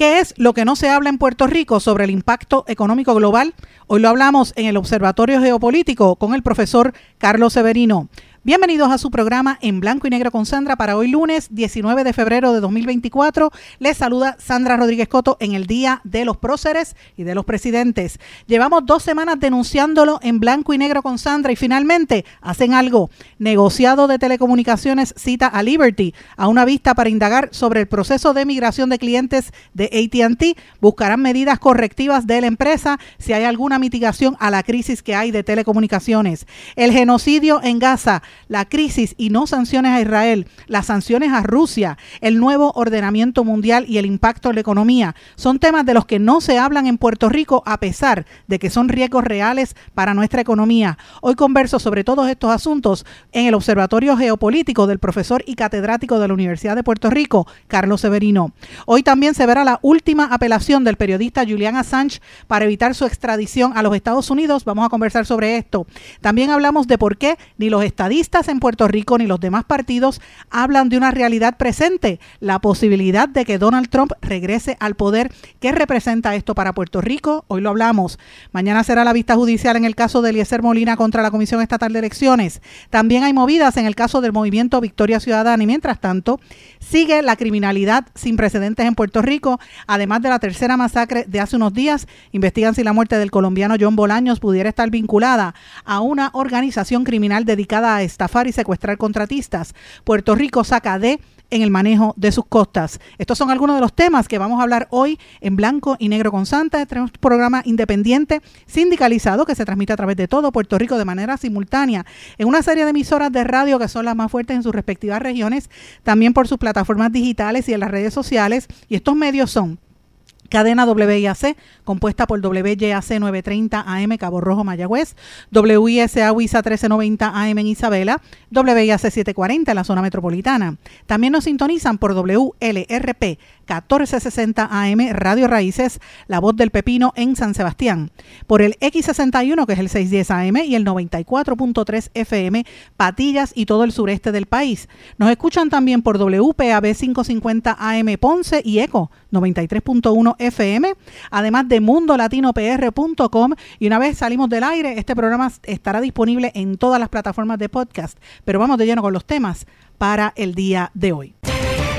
¿Qué es lo que no se habla en Puerto Rico sobre el impacto económico global? Hoy lo hablamos en el Observatorio Geopolítico con el profesor Carlos Severino. Bienvenidos a su programa en blanco y negro con Sandra para hoy lunes 19 de febrero de 2024. Les saluda Sandra Rodríguez Coto en el Día de los Próceres y de los Presidentes. Llevamos dos semanas denunciándolo en blanco y negro con Sandra y finalmente hacen algo. Negociado de telecomunicaciones cita a Liberty a una vista para indagar sobre el proceso de migración de clientes de ATT. Buscarán medidas correctivas de la empresa si hay alguna mitigación a la crisis que hay de telecomunicaciones. El genocidio en Gaza la crisis y no sanciones a Israel, las sanciones a Rusia, el nuevo ordenamiento mundial y el impacto en la economía. Son temas de los que no se hablan en Puerto Rico a pesar de que son riesgos reales para nuestra economía. Hoy converso sobre todos estos asuntos en el Observatorio Geopolítico del profesor y catedrático de la Universidad de Puerto Rico, Carlos Severino. Hoy también se verá la última apelación del periodista Julian Assange para evitar su extradición a los Estados Unidos. Vamos a conversar sobre esto. También hablamos de por qué ni los estadistas en Puerto Rico ni los demás partidos hablan de una realidad presente, la posibilidad de que Donald Trump regrese al poder. ¿Qué representa esto para Puerto Rico? Hoy lo hablamos. Mañana será la vista judicial en el caso de Eliezer Molina contra la Comisión Estatal de Elecciones. También hay movidas en el caso del movimiento Victoria Ciudadana y mientras tanto sigue la criminalidad sin precedentes en Puerto Rico, además de la tercera masacre de hace unos días. Investigan si la muerte del colombiano John Bolaños pudiera estar vinculada a una organización criminal dedicada a estafar y secuestrar contratistas. Puerto Rico saca de en el manejo de sus costas. Estos son algunos de los temas que vamos a hablar hoy en Blanco y Negro con Santa. Tenemos un programa independiente sindicalizado que se transmite a través de todo Puerto Rico de manera simultánea en una serie de emisoras de radio que son las más fuertes en sus respectivas regiones, también por sus plataformas digitales y en las redes sociales. Y estos medios son Cadena WIAC, compuesta por WYAC 930 AM Cabo Rojo Mayagüez, WISA WISA 1390 AM en Isabela, WIAC 740 en la zona metropolitana. También nos sintonizan por WLRP 1460 AM Radio Raíces, La Voz del Pepino en San Sebastián, por el X61 que es el 610 AM y el 94.3 FM Patillas y todo el sureste del país. Nos escuchan también por WPAB 550 AM Ponce y ECO 93.1 FM, además de mundolatinopr.com y una vez salimos del aire, este programa estará disponible en todas las plataformas de podcast, pero vamos de lleno con los temas para el día de hoy.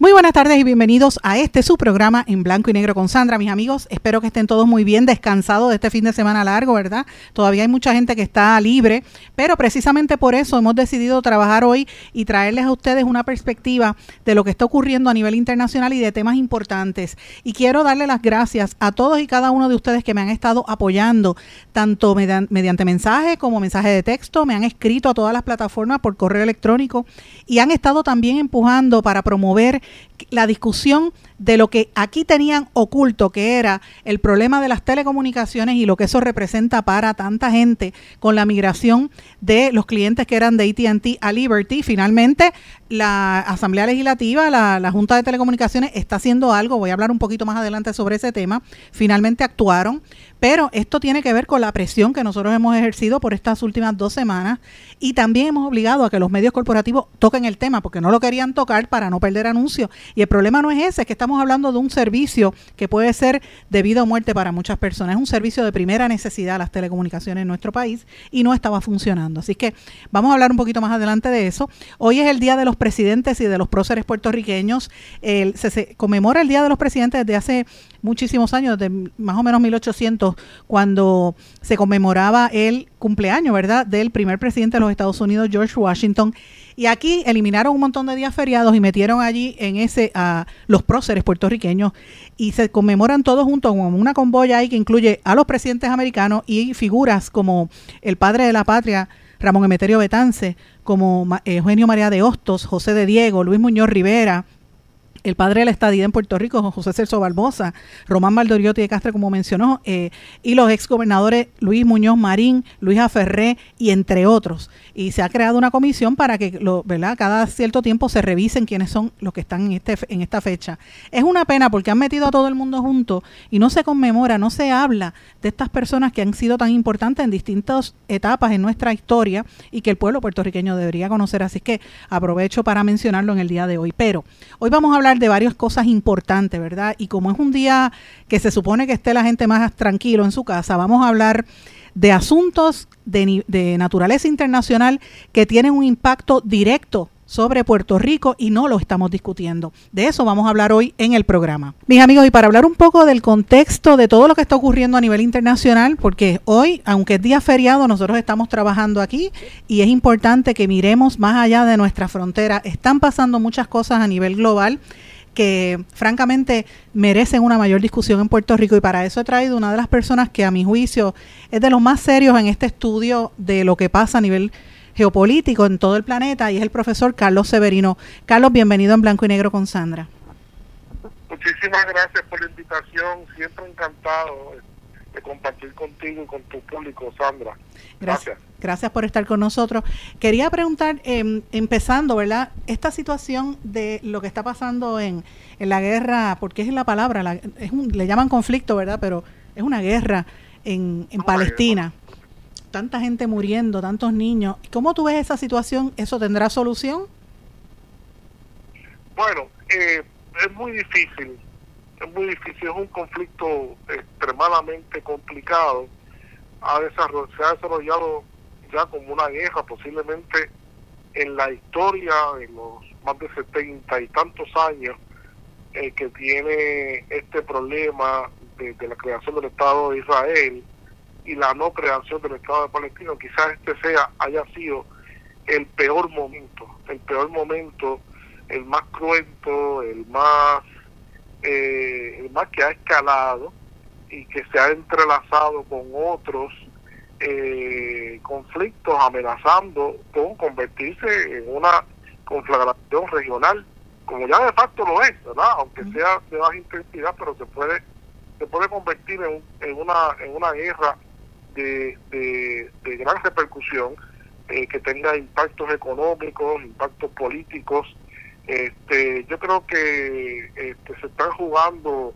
Muy buenas tardes y bienvenidos a este su programa en blanco y negro con Sandra, mis amigos. Espero que estén todos muy bien descansados de este fin de semana largo, ¿verdad? Todavía hay mucha gente que está libre, pero precisamente por eso hemos decidido trabajar hoy y traerles a ustedes una perspectiva de lo que está ocurriendo a nivel internacional y de temas importantes. Y quiero darle las gracias a todos y cada uno de ustedes que me han estado apoyando, tanto mediante mensaje como mensaje de texto, me han escrito a todas las plataformas por correo electrónico y han estado también empujando para promover la discusión de lo que aquí tenían oculto, que era el problema de las telecomunicaciones y lo que eso representa para tanta gente con la migración de los clientes que eran de ATT a Liberty. Finalmente, la Asamblea Legislativa, la, la, Junta de Telecomunicaciones está haciendo algo, voy a hablar un poquito más adelante sobre ese tema, finalmente actuaron, pero esto tiene que ver con la presión que nosotros hemos ejercido por estas últimas dos semanas y también hemos obligado a que los medios corporativos toquen el tema porque no lo querían tocar para no perder anuncios. Y el problema no es ese, es que estamos hablando de un servicio que puede ser de vida o muerte para muchas personas. Es un servicio de primera necesidad las telecomunicaciones en nuestro país y no estaba funcionando. Así que vamos a hablar un poquito más adelante de eso. Hoy es el Día de los Presidentes y de los Próceres puertorriqueños. se, conmemora el Día de los Presidentes desde hace muchísimos años, de más o menos 1800, cuando se conmemoraba el cumpleaños, ¿verdad?, del primer presidente de los Estados Unidos, George Washington. Y aquí eliminaron un montón de días feriados y metieron allí en ese a los próceres puertorriqueños y se conmemoran todos juntos como una convoya ahí que incluye a los presidentes americanos y figuras como el padre de la patria, Ramón Emeterio Betance, como Eugenio María de Hostos, José de Diego, Luis Muñoz Rivera, el padre de la estadía en Puerto Rico, José Celso Barbosa, Román Valdoriotti de Castro, como mencionó, eh, y los exgobernadores Luis Muñoz Marín, Luis Aferré y entre otros. Y se ha creado una comisión para que ¿verdad? cada cierto tiempo se revisen quiénes son los que están en, este, en esta fecha. Es una pena porque han metido a todo el mundo junto y no se conmemora, no se habla de estas personas que han sido tan importantes en distintas etapas en nuestra historia y que el pueblo puertorriqueño debería conocer. Así que aprovecho para mencionarlo en el día de hoy. Pero hoy vamos a hablar de varias cosas importantes, ¿verdad? Y como es un día que se supone que esté la gente más tranquilo en su casa, vamos a hablar de asuntos de, de naturaleza internacional que tienen un impacto directo sobre Puerto Rico y no lo estamos discutiendo. De eso vamos a hablar hoy en el programa. Mis amigos, y para hablar un poco del contexto de todo lo que está ocurriendo a nivel internacional, porque hoy, aunque es día feriado, nosotros estamos trabajando aquí y es importante que miremos más allá de nuestra frontera. Están pasando muchas cosas a nivel global que francamente merecen una mayor discusión en Puerto Rico y para eso he traído una de las personas que a mi juicio es de los más serios en este estudio de lo que pasa a nivel geopolítico en todo el planeta y es el profesor Carlos Severino. Carlos, bienvenido en Blanco y Negro con Sandra. Muchísimas gracias por la invitación, siempre encantado de compartir contigo y con tu público, Sandra. Gracias. Gracias por estar con nosotros. Quería preguntar, em, empezando, ¿verdad? Esta situación de lo que está pasando en, en la guerra, porque es la palabra, es le llaman conflicto, ¿verdad? Pero es una guerra en, en Palestina tanta gente muriendo, tantos niños. ¿Cómo tú ves esa situación? ¿Eso tendrá solución? Bueno, eh, es muy difícil, es muy difícil, es un conflicto extremadamente complicado. Ha desarrollado, se ha desarrollado ya como una guerra, posiblemente en la historia, en los más de setenta y tantos años eh, que tiene este problema de, de la creación del Estado de Israel y la no creación del Estado de Palestina, quizás este sea haya sido el peor momento, el peor momento, el más cruento, el más, eh, el más que ha escalado y que se ha entrelazado con otros eh, conflictos amenazando con convertirse en una conflagración regional, como ya de facto lo es, ¿verdad? Aunque sea de baja intensidad, pero se puede se puede convertir en, en una en una guerra de, gran repercusión, eh, que tenga impactos económicos, impactos políticos. Este, yo creo que este, se están jugando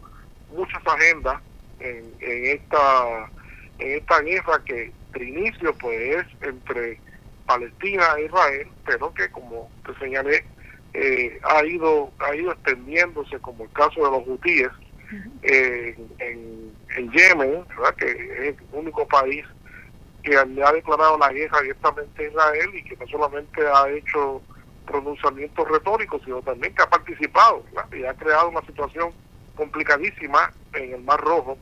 muchas agendas en, esta en esta guerra que de inicio pues es entre Palestina e Israel, pero que como te señalé eh, ha ido ha ido extendiéndose como el caso de los hutíes en, en, Yemen, ¿verdad? que es el único país que ha declarado la guerra abiertamente a Israel y que no solamente ha hecho pronunciamientos retóricos, sino también que ha participado y ha creado una situación complicadísima en el Mar Rojo.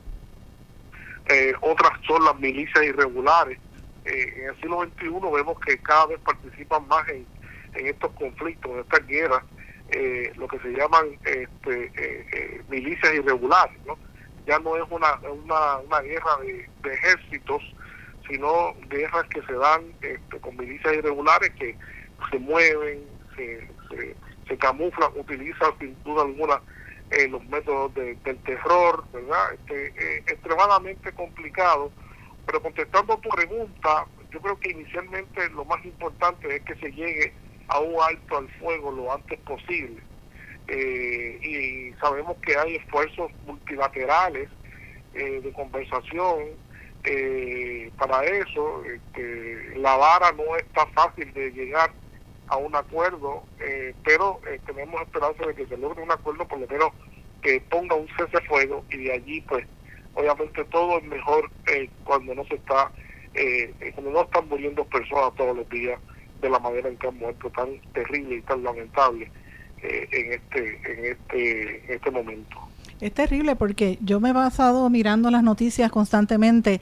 Eh, otras son las milicias irregulares. Eh, en el siglo XXI vemos que cada vez participan más en estos conflictos, en estas guerras, eh, lo que se llaman este, eh, eh, milicias irregulares. ¿no? Ya no es una, una, guerra de, ejércitos, sino guerras que se dan este, con milicias irregulares que se mueven, se, se, camuflan, utilizan sin duda alguna los métodos del terror, ¿verdad? Este, extremadamente complicado. Pero contestando a tu pregunta, yo creo que inicialmente lo más importante es que se llegue a un alto al fuego lo antes posible. Eh, y sabemos que hay esfuerzos multilaterales eh, de conversación eh, para eso. Este, la vara no está fácil de llegar a un acuerdo, pero tenemos esperanza de que se logre un acuerdo, por lo menos que ponga un cese fuego y de allí, pues, obviamente todo es mejor cuando no se está, cuando no están muriendo personas todos los días de la manera en que han muerto tan terrible y tan lamentable eh, en este en este en este momento. Es terrible porque yo me he pasado mirando las noticias constantemente.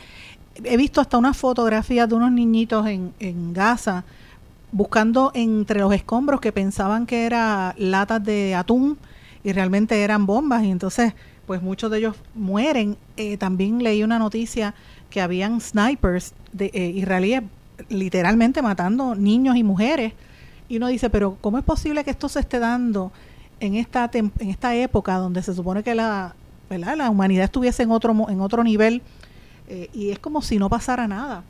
He visto hasta unas fotografías de unos niñitos en, en Gaza buscando entre los escombros que pensaban que eran latas de atún y realmente eran bombas y entonces pues muchos de ellos mueren. Eh, también leí una noticia que habían snipers de eh, israelíes literalmente matando niños y mujeres. Y uno dice, pero ¿cómo es posible que esto se esté dando en esta en esta época donde se supone que la la humanidad estuviese en otro en otro nivel eh, y es como si no pasara nada.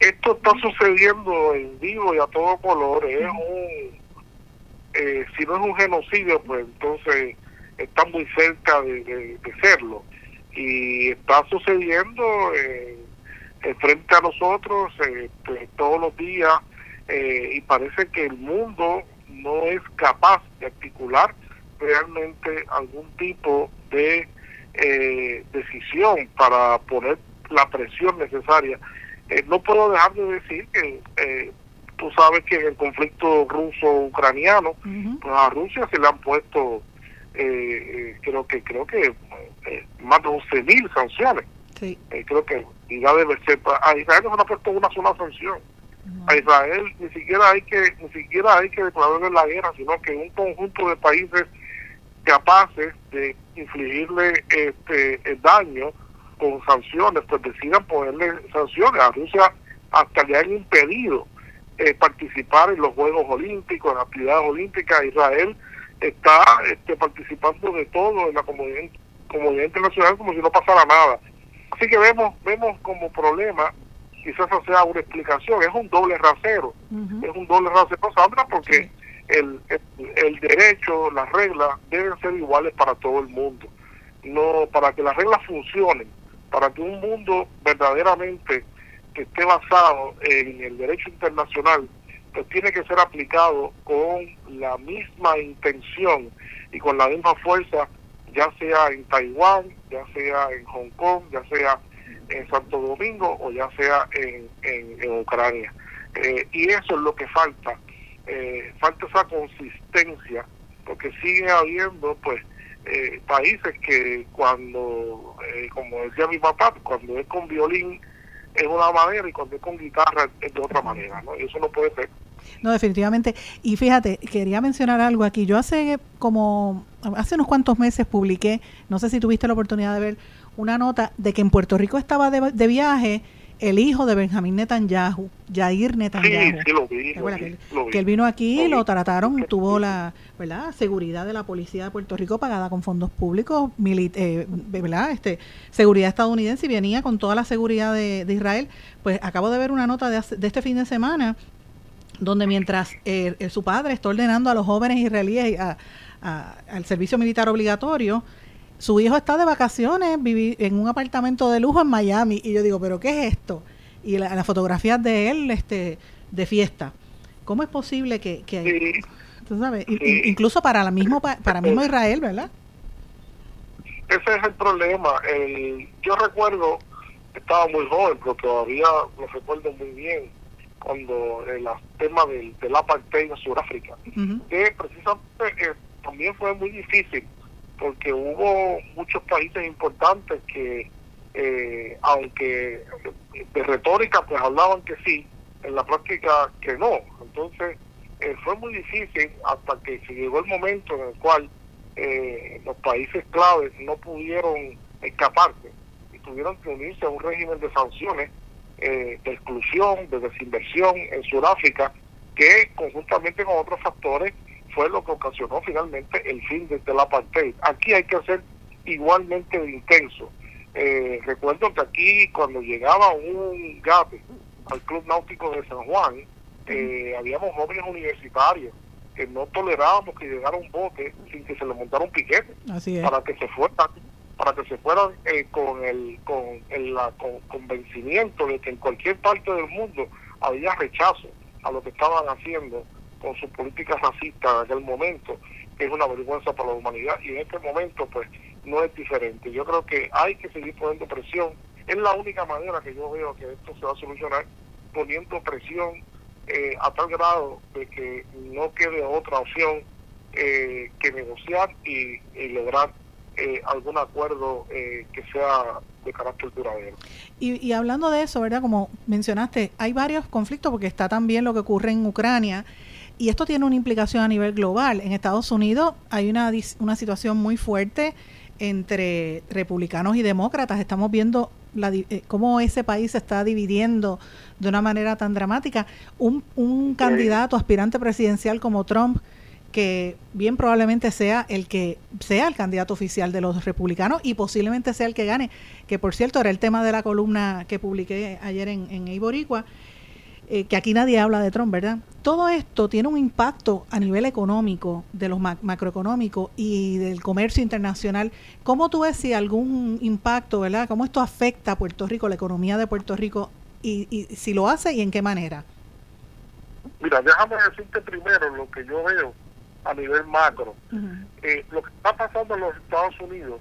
Esto está sucediendo en vivo y a todo color. Es un, eh, si no es un genocidio, pues entonces está muy cerca de, serlo. Y está sucediendo eh, frente a nosotros pues, todos los días y parece que el mundo no es capaz de articular realmente algún tipo de eh, decisión para poner la presión necesaria. Eh, no puedo dejar de decir que eh, tú sabes que en el conflicto ruso-ucraniano, pues a Rusia se le han puesto, creo que creo que más de 11.000 mil sanciones. creo que ya debe ser, a Israel no se le ha puesto una sola sanción. A Israel ni siquiera hay que ni siquiera hay que declararle la guerra, sino que un conjunto de países capaces de infligirle este el daño con sanciones, pues decidan ponerle sanciones. A Rusia hasta le han impedido eh, participar en los Juegos Olímpicos, en las actividades olímpicas. Israel está este, participando de todo en la comunidad, comunidad internacional como si no pasara nada. Así que vemos vemos como problema, quizás esa sea una explicación, es un doble rasero, es un doble rasero, Sandra, porque el, el, derecho, las reglas deben ser iguales para todo el mundo. No para que las reglas funcionen, para que un mundo verdaderamente que esté basado en el derecho internacional, pues tiene que ser aplicado con la misma intención y con la misma fuerza, ya sea en Taiwán, ya sea en Hong Kong, ya sea en Santo Domingo o ya sea en, en, Ucrania. Eh, y eso es lo que falta eh, falta esa consistencia, porque sigue habiendo pues eh, países que cuando, eh, como decía mi papá, cuando es con violín es una manera y cuando es con guitarra es de otra manera, ¿no? Y eso no puede ser. No, definitivamente. Y fíjate, quería mencionar algo aquí. Yo hace como, hace unos cuantos meses publiqué, no sé si tuviste la oportunidad de ver, una nota de que en Puerto Rico estaba de, de viaje el hijo de Benjamín Netanyahu, Jair Netanyahu. Sí, lo vi, que, él vino aquí, lo, trataron, tuvo la ¿verdad? seguridad de la policía de Puerto Rico pagada con fondos públicos, eh, ¿verdad? Este, seguridad estadounidense y venía con toda la seguridad de, Israel. Pues acabo de ver una nota de, este fin de semana donde mientras su padre está ordenando a los jóvenes israelíes al servicio militar obligatorio, su hijo está de vacaciones vivir en un apartamento de lujo en Miami y yo digo, pero ¿qué es esto? Y las la fotografías de él este de fiesta. ¿Cómo es posible que, que ¿tú sabes? incluso para la mismo para mismo Israel, ¿verdad? Ese es el problema. yo recuerdo, estaba muy joven, pero todavía lo recuerdo muy bien, cuando el tema del, del apartheid en Sudáfrica, que precisamente eh, también fue muy difícil porque hubo muchos países importantes que, eh, aunque de retórica pues hablaban que sí, en la práctica que no. Entonces eh, fue muy difícil hasta que se llegó el momento en el cual eh, los países claves no pudieron escaparse y tuvieron que unirse a un régimen de sanciones, de exclusión, de desinversión en Sudáfrica, que conjuntamente con otros factores fue lo que ocasionó finalmente el fin de, la apartheid. Aquí hay que ser igualmente intenso. Eh, recuerdo que aquí cuando llegaba un GAPE al Club Náutico de San Juan, eh, habíamos jóvenes universitarios que no tolerábamos que llegara un bote sin que se le montara un piquete para que se fueran para que se fueran eh, con el con el convencimiento de que en cualquier parte del mundo había rechazo a lo que estaban haciendo con su política racista en aquel momento, que es una vergüenza para la humanidad, y en este momento pues no es diferente. Yo creo que hay que seguir poniendo presión. Es la única manera que yo veo que esto se va a solucionar, poniendo presión eh, a tal grado de que no quede otra opción eh, que negociar y, lograr eh, algún acuerdo que sea de carácter duradero. Y, y, hablando de eso, ¿verdad? Como mencionaste, hay varios conflictos porque está también lo que ocurre en Ucrania y esto tiene una implicación a nivel global. En Estados Unidos hay una, una situación muy fuerte entre republicanos y demócratas. Estamos viendo la, eh, cómo ese país se está dividiendo de una manera tan dramática. Un, un candidato aspirante presidencial como Trump, que bien probablemente sea el que sea el candidato oficial de los republicanos y posiblemente sea el que gane, que por cierto era el tema de la columna que publiqué ayer en, en Iboricua, eh, que aquí nadie habla de Trump, ¿verdad? Todo esto tiene un impacto a nivel económico, de los macroeconómicos y del comercio internacional. ¿Cómo tú ves si algún impacto, ¿verdad? ¿Cómo esto afecta a Puerto Rico, la economía de Puerto Rico y, y si lo hace y en qué manera? Mira, déjame decirte primero lo que yo veo a nivel macro. Eh, lo que está pasando en los Estados Unidos,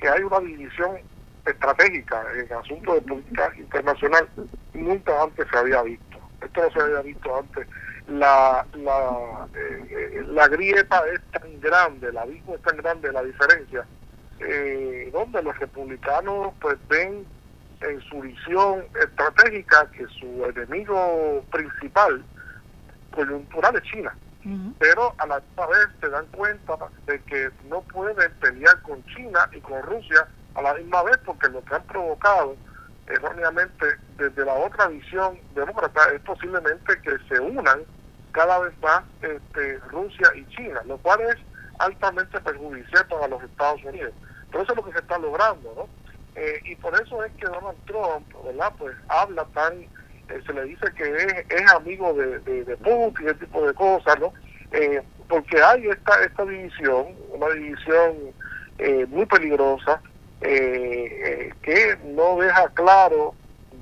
que hay una división estratégica en asuntos de política internacional, nunca antes se había visto. Esto no se había visto antes. La, la, eh, la grieta es tan grande, el abismo es tan grande, la diferencia, eh, donde los republicanos pues ven en su visión estratégica que su enemigo principal coyuntural es China pero a la misma vez se dan cuenta de que no pueden pelear con China y con Rusia a la misma vez porque lo que han provocado erróneamente desde la otra visión demócrata es posiblemente que se unan cada vez más este, Rusia y China, lo cual es altamente perjudicial para los Estados Unidos. Pero eso es lo que se está logrando, ¿no? Eh, y por eso es que Donald Trump, ¿verdad? Pues habla tan eh, se le dice que es, es amigo de, de, de, Putin, ese tipo de cosas, ¿no? Eh, porque hay esta, esta división, una división eh, muy peligrosa, que no deja claro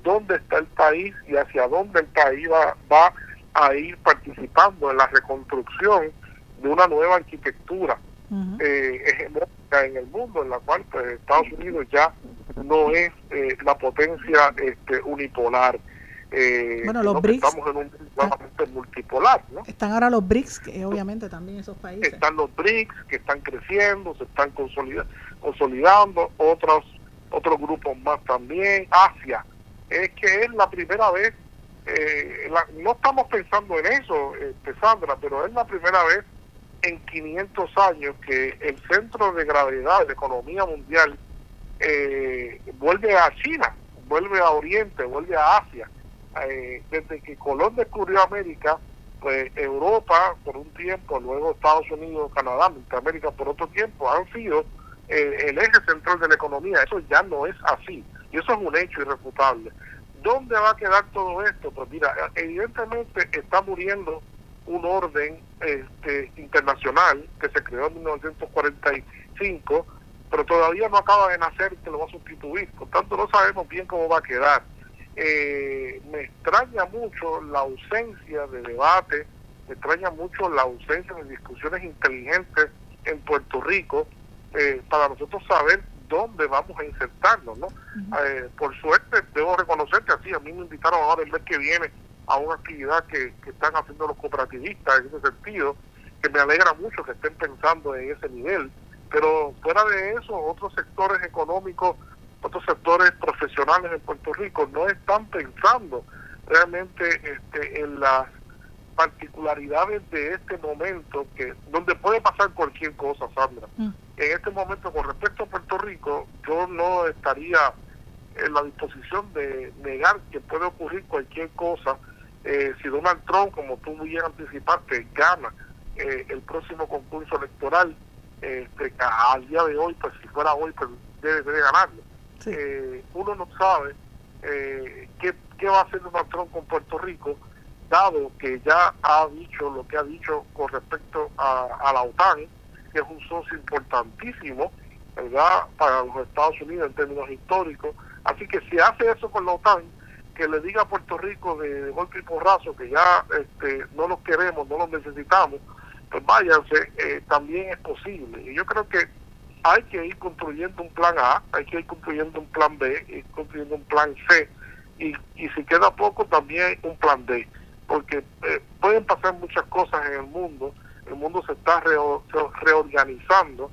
dónde está el país y hacia dónde el país va, va a ir participando en la reconstrucción de una nueva arquitectura hegemónica en el mundo, en la cual pues, Estados Unidos ya no es la potencia este, unipolar. Eh, bueno, los BRICS. Estamos en un multipolar, ¿no? Están ahora los BRICS, que obviamente también esos países. Están los BRICS que están creciendo, se están consolidando, otros otros grupos más también. Asia, es que es la primera vez, eh, no estamos pensando en eso, este, Sandra, pero es la primera vez en 500 años que el centro de gravedad de la economía mundial eh, vuelve a China, vuelve a Oriente, vuelve a Asia eh, desde que Colón descubrió América, pues Europa por un tiempo, luego Estados Unidos, Canadá, Norteamérica por otro tiempo, han sido eh, el eje central de la economía. Eso ya no es así. Y eso es un hecho irrefutable. ¿Dónde va a quedar todo esto? Pues mira, evidentemente está muriendo un orden este, internacional que se creó en 1945, pero todavía no acaba de nacer que lo va a sustituir. Por tanto, no sabemos bien cómo va a quedar eh, me extraña mucho la ausencia de debate, me extraña mucho la ausencia de discusiones inteligentes en Puerto Rico eh, para nosotros saber dónde vamos a insertarnos, ¿no? eh, por suerte, debo reconocer que así, a mí me invitaron ahora el mes que viene a una actividad que, que están haciendo los cooperativistas en ese sentido, que me alegra mucho que estén pensando en ese nivel, pero fuera de eso, otros sectores económicos otros sectores profesionales en Puerto Rico no están pensando realmente este, en las particularidades de este momento que donde puede pasar cualquier cosa Sandra mm. en este momento con respecto a Puerto Rico yo no estaría en la disposición de negar que puede ocurrir cualquier cosa eh, si Donald Trump como tú muy bien anticipaste gana eh, el próximo concurso electoral este, al día de hoy pues si fuera hoy pues debe, debe ganarlo eh, uno no sabe eh, qué, qué, va a hacer Trump con Puerto Rico, dado que ya ha dicho lo que ha dicho con respecto a, la OTAN, que es un socio importantísimo, ¿verdad?, para los Estados Unidos en términos históricos. Así que si hace eso con la OTAN, que le diga a Puerto Rico de, golpe y porrazo que ya este, no los queremos, no los necesitamos, pues váyanse, eh, también es posible. Y yo creo que hay que ir construyendo un plan A, hay que ir construyendo un plan B, ir construyendo un plan C, y, si queda poco también un plan D, porque eh, pueden pasar muchas cosas en el mundo, el mundo se está reorganizando,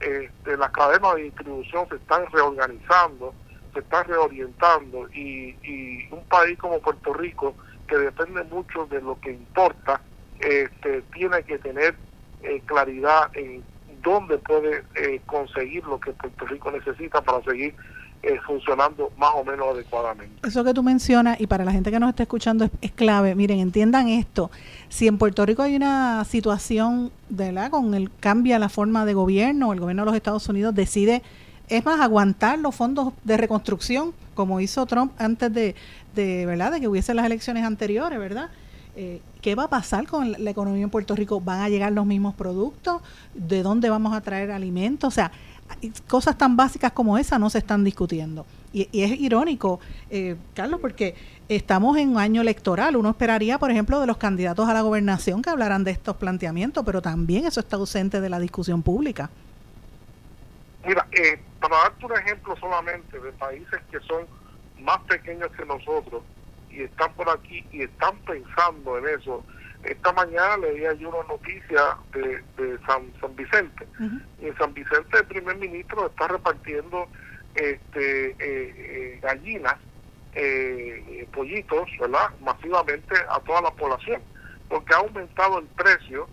este, las cadenas de distribución se están reorganizando, se están reorientando, y, y un país como Puerto Rico, que depende mucho de lo que importa, este, tiene que tener eh, claridad en dónde puede eh, conseguir lo que Puerto Rico necesita para seguir eh, funcionando más o menos adecuadamente. Eso que tú mencionas, y para la gente que nos está escuchando es, clave, miren, entiendan esto, si en Puerto Rico hay una situación, ¿verdad? Con el cambia la forma de gobierno, el gobierno de los Estados Unidos decide, es más, aguantar los fondos de reconstrucción, como hizo Trump antes de, de ¿verdad? De que hubiese las elecciones anteriores, ¿verdad? Eh, ¿Qué va a pasar con la economía en Puerto Rico? ¿Van a llegar los mismos productos? ¿De dónde vamos a traer alimentos? O sea, cosas tan básicas como esa no se están discutiendo. Y, es irónico, eh, Carlos, porque estamos en un año electoral. Uno esperaría, por ejemplo, de los candidatos a la gobernación que hablaran de estos planteamientos, pero también eso está ausente de la discusión pública. Mira, eh, para darte un ejemplo solamente de países que son más pequeños que nosotros y están por aquí y están pensando en eso, esta mañana leía yo una noticia de, de San, San Vicente. Y en San Vicente el primer ministro está repartiendo este eh, eh, gallinas, eh, pollitos, ¿verdad? Masivamente a toda la población, porque ha aumentado el precio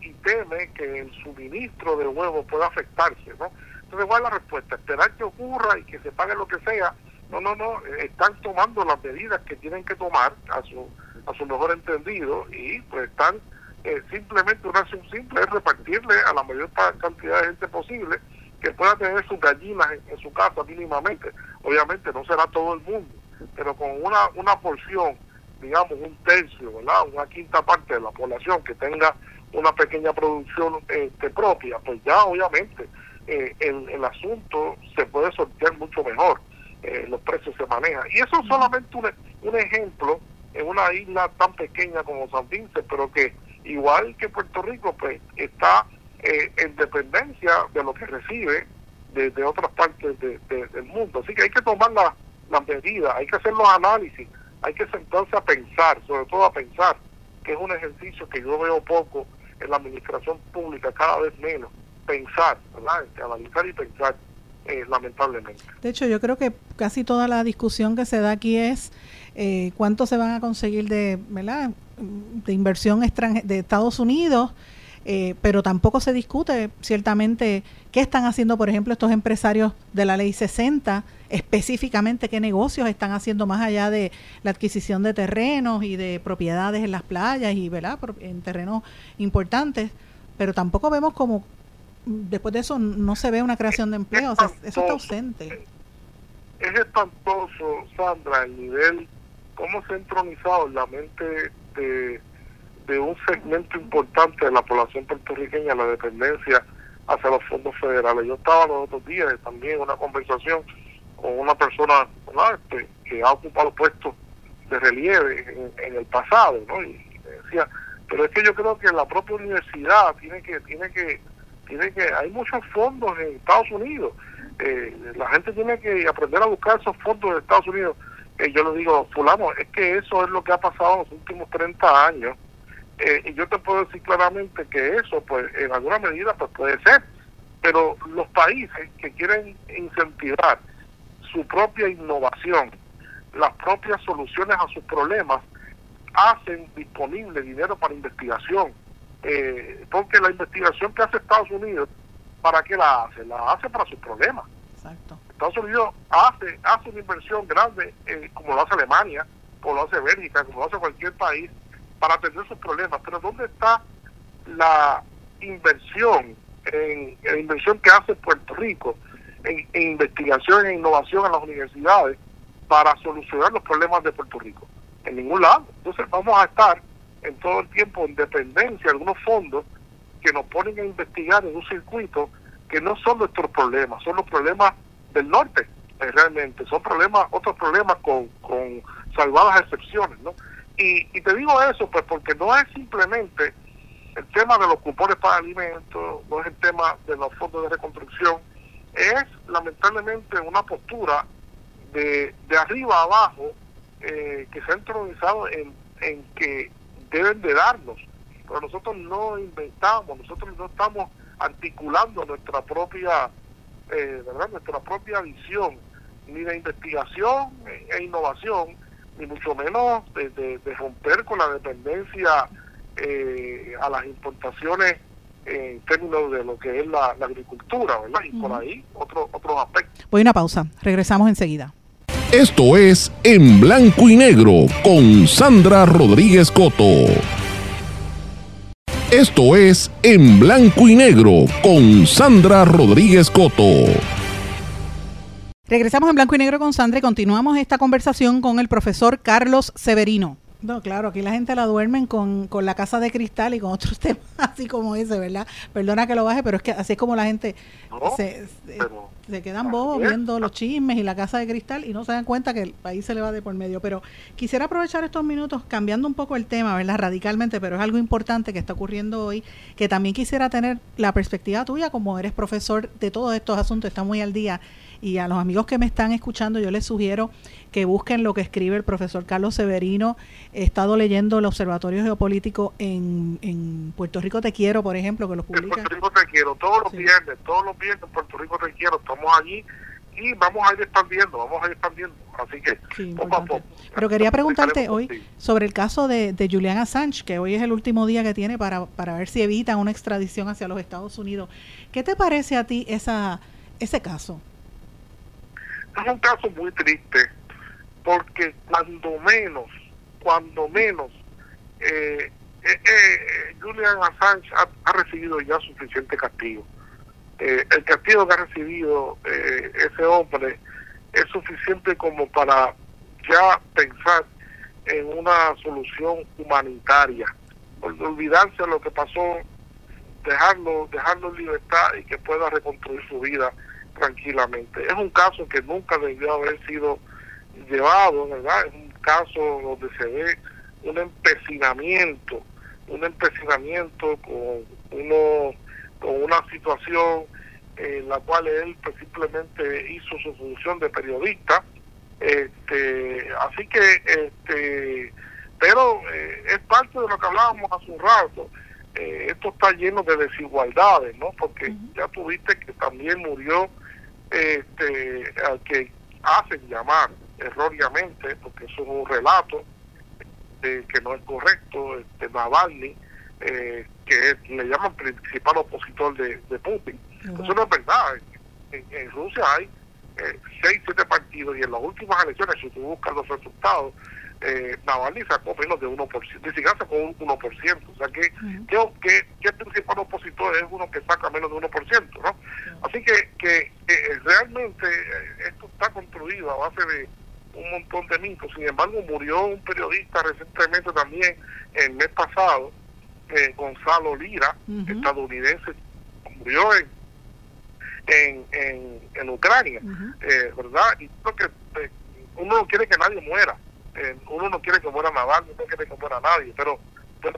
y teme que el suministro de huevos pueda afectarse, ¿no? Entonces, ¿cuál es la respuesta? Esperar que ocurra y que se pague lo que sea. No, no, no, están tomando las medidas que tienen que tomar a su a su mejor entendido y pues están eh, simplemente una acción simple es repartirle a la mayor cantidad de gente posible que pueda tener sus gallinas en, su casa mínimamente. Obviamente no será todo el mundo, pero con una, una porción, digamos un tercio, ¿verdad? una quinta parte de la población que tenga una pequeña producción este, propia, pues ya obviamente eh, el, el asunto se puede sortear mucho mejor, eh, los precios se manejan. Y eso es solamente un, un ejemplo en una isla tan pequeña como San Vicente, pero que igual que Puerto Rico, pues está eh, en dependencia de lo que recibe de, otras partes del mundo. Así que hay que tomar las medidas, hay que hacer los análisis, hay que sentarse a pensar, sobre todo a pensar, que es un ejercicio que yo veo poco en la administración pública, cada vez menos. Pensar, ¿verdad? Analizar y pensar, eh, lamentablemente. De hecho, yo creo que casi toda la discusión que se da aquí es eh, cuánto se van a conseguir de, ¿verdad? de inversión de Estados Unidos, eh, pero tampoco se discute ciertamente qué están haciendo, por ejemplo, estos empresarios de la ley 60, específicamente qué negocios están haciendo más allá de la adquisición de terrenos y de propiedades en las playas y ¿verdad? en terrenos importantes, pero tampoco vemos como después de eso no se ve una creación de empleo, o sea, eso está ausente. Es espantoso, Sandra, el nivel cómo se ha entronizado en la mente de, un segmento importante de la población puertorriqueña la dependencia hacia los fondos federales. Yo estaba los otros días también en una conversación con una persona este, que ha ocupado puestos de relieve en, el pasado, ¿no? Y decía, pero es que yo creo que la propia universidad tiene que, tiene que, tiene que, hay muchos fondos en Estados Unidos. Eh, la gente tiene que aprender a buscar esos fondos de Estados Unidos yo le digo, fulano, es que eso es lo que ha pasado en los últimos 30 años. Eh, y yo te puedo decir claramente que eso, pues, en alguna medida, pues puede ser. Pero los países que quieren incentivar su propia innovación, las propias soluciones a sus problemas, hacen disponible dinero para investigación. Eh, porque la investigación que hace Estados Unidos, ¿para qué la hace? La hace para sus problemas. Exacto. Estados Unidos hace, hace una inversión grande, eh, como lo hace Alemania, como lo hace Bélgica, como lo hace cualquier país, para atender sus problemas. Pero ¿dónde está la inversión, en, la inversión que hace Puerto Rico en, investigación e innovación en las universidades para solucionar los problemas de Puerto Rico? En ningún lado. Entonces vamos a estar en todo el tiempo en dependencia de algunos fondos que nos ponen a investigar en un circuito que no son nuestros problemas, son los problemas del norte, eh, realmente. Son problemas, otros problemas con, con salvadas excepciones, ¿no? Y, y te digo eso, pues porque no es simplemente el tema de los cupones para alimentos, no es el tema de los fondos de reconstrucción, es lamentablemente una postura de, de arriba abajo eh, que se ha entronizado en, en que deben de darnos, pero nosotros no inventamos, nosotros no estamos articulando nuestra propia eh, ¿verdad? nuestra propia visión, ni de investigación e innovación, ni mucho menos de, romper con la dependencia eh, a las importaciones en términos de lo que es la, agricultura, ¿verdad? Y por ahí otro, otros aspectos. Voy a una pausa, regresamos enseguida. Esto es En Blanco y Negro con Sandra Rodríguez Coto. Esto es En Blanco y Negro con Sandra Rodríguez Coto. Regresamos en Blanco y Negro con Sandra y continuamos esta conversación con el profesor Carlos Severino. No, claro, aquí la gente la duermen con, con, la casa de cristal y con otros temas así como ese, ¿verdad? Perdona que lo baje, pero es que así es como la gente se, se, quedan bobos viendo los chismes y la casa de cristal y no se dan cuenta que el país se le va de por medio. Pero quisiera aprovechar estos minutos cambiando un poco el tema, ¿verdad? Radicalmente, pero es algo importante que está ocurriendo hoy, que también quisiera tener la perspectiva tuya, como eres profesor de todos estos asuntos, está muy al día y a los amigos que me están escuchando yo les sugiero que busquen lo que escribe el profesor Carlos Severino. He estado leyendo el Observatorio Geopolítico en, en Puerto Rico Te Quiero, por ejemplo, que lo publica. En Puerto Rico Te Quiero, todos los viernes, todos los viernes en Puerto Rico Te Quiero, estamos allí y vamos a ir expandiendo, vamos a ir expandiendo. Así que poco a poco. Pero quería preguntarte hoy sobre el caso de, de Julian Assange, que hoy es el último día que tiene para, para ver si evitan una extradición hacia los Estados Unidos. ¿Qué te parece a ti esa, ese caso? Es un caso muy triste porque cuando menos, cuando menos, eh, eh, eh Julian Assange ha, recibido ya suficiente castigo. Eh, el castigo que ha recibido ese hombre es suficiente como para ya pensar en una solución humanitaria, olvidarse de lo que pasó, dejarlo, dejarlo en libertad y que pueda reconstruir su vida tranquilamente. Es un caso que nunca debió haber sido llevado, ¿verdad? Es un caso donde se ve un empecinamiento, un empecinamiento con uno con una situación en la cual él pues, simplemente hizo su función de periodista este así que este pero eh, es parte de lo que hablábamos hace un rato eh, esto está lleno de desigualdades no porque ya tuviste que también murió este, al que hacen llamar erróneamente, porque eso es un relato eh, que no es correcto, este, Navalny, eh, que le llaman principal opositor de, Putin. Eso no es verdad. En, Rusia hay eh, seis, siete partidos y en las últimas elecciones, si tú buscas los resultados, eh, Navalny sacó menos de 1%, ni siquiera sacó un 1%. O sea que, que, que, el principal opositor es uno que saca menos de 1%, ¿no? Así que, que realmente eh, esto está construido a base de un montón de mitos. Sin embargo, murió un periodista recientemente también, el mes pasado, eh, Gonzalo Lira, estadounidense, murió en en, en, en Ucrania, eh, ¿verdad? Y creo que uno no quiere que nadie muera, eh, uno no quiere que muera Naval, no quiere que muera nadie, pero,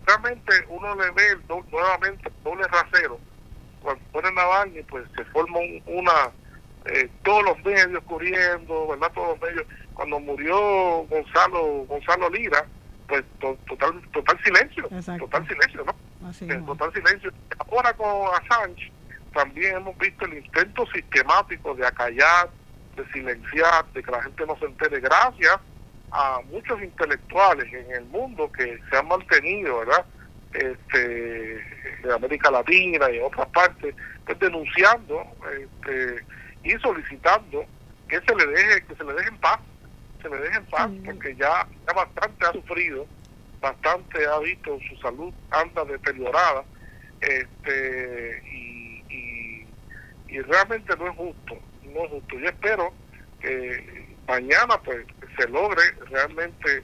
realmente uno le ve nuevamente doble rasero. Cuando pone Navalny, pues se forma una, eh, todos los medios corriendo, ¿verdad? Todos los medios. Cuando murió Gonzalo Gonzalo Lira, pues total total silencio, total silencio, ¿no? Eh, total silencio. Ahora con Assange también hemos visto el intento sistemático de acallar, de silenciar, de que la gente no se entere, gracias a muchos intelectuales en el mundo que se han mantenido, ¿verdad? Este, de América Latina y en otras partes, pues denunciando este, y solicitando que se le deje, que se le deje en paz, se le deje en paz, porque ya, ya bastante ha sufrido, bastante ha visto su salud anda deteriorada, este, y, y, y realmente no es justo, no es justo. Yo espero que mañana pues se logre realmente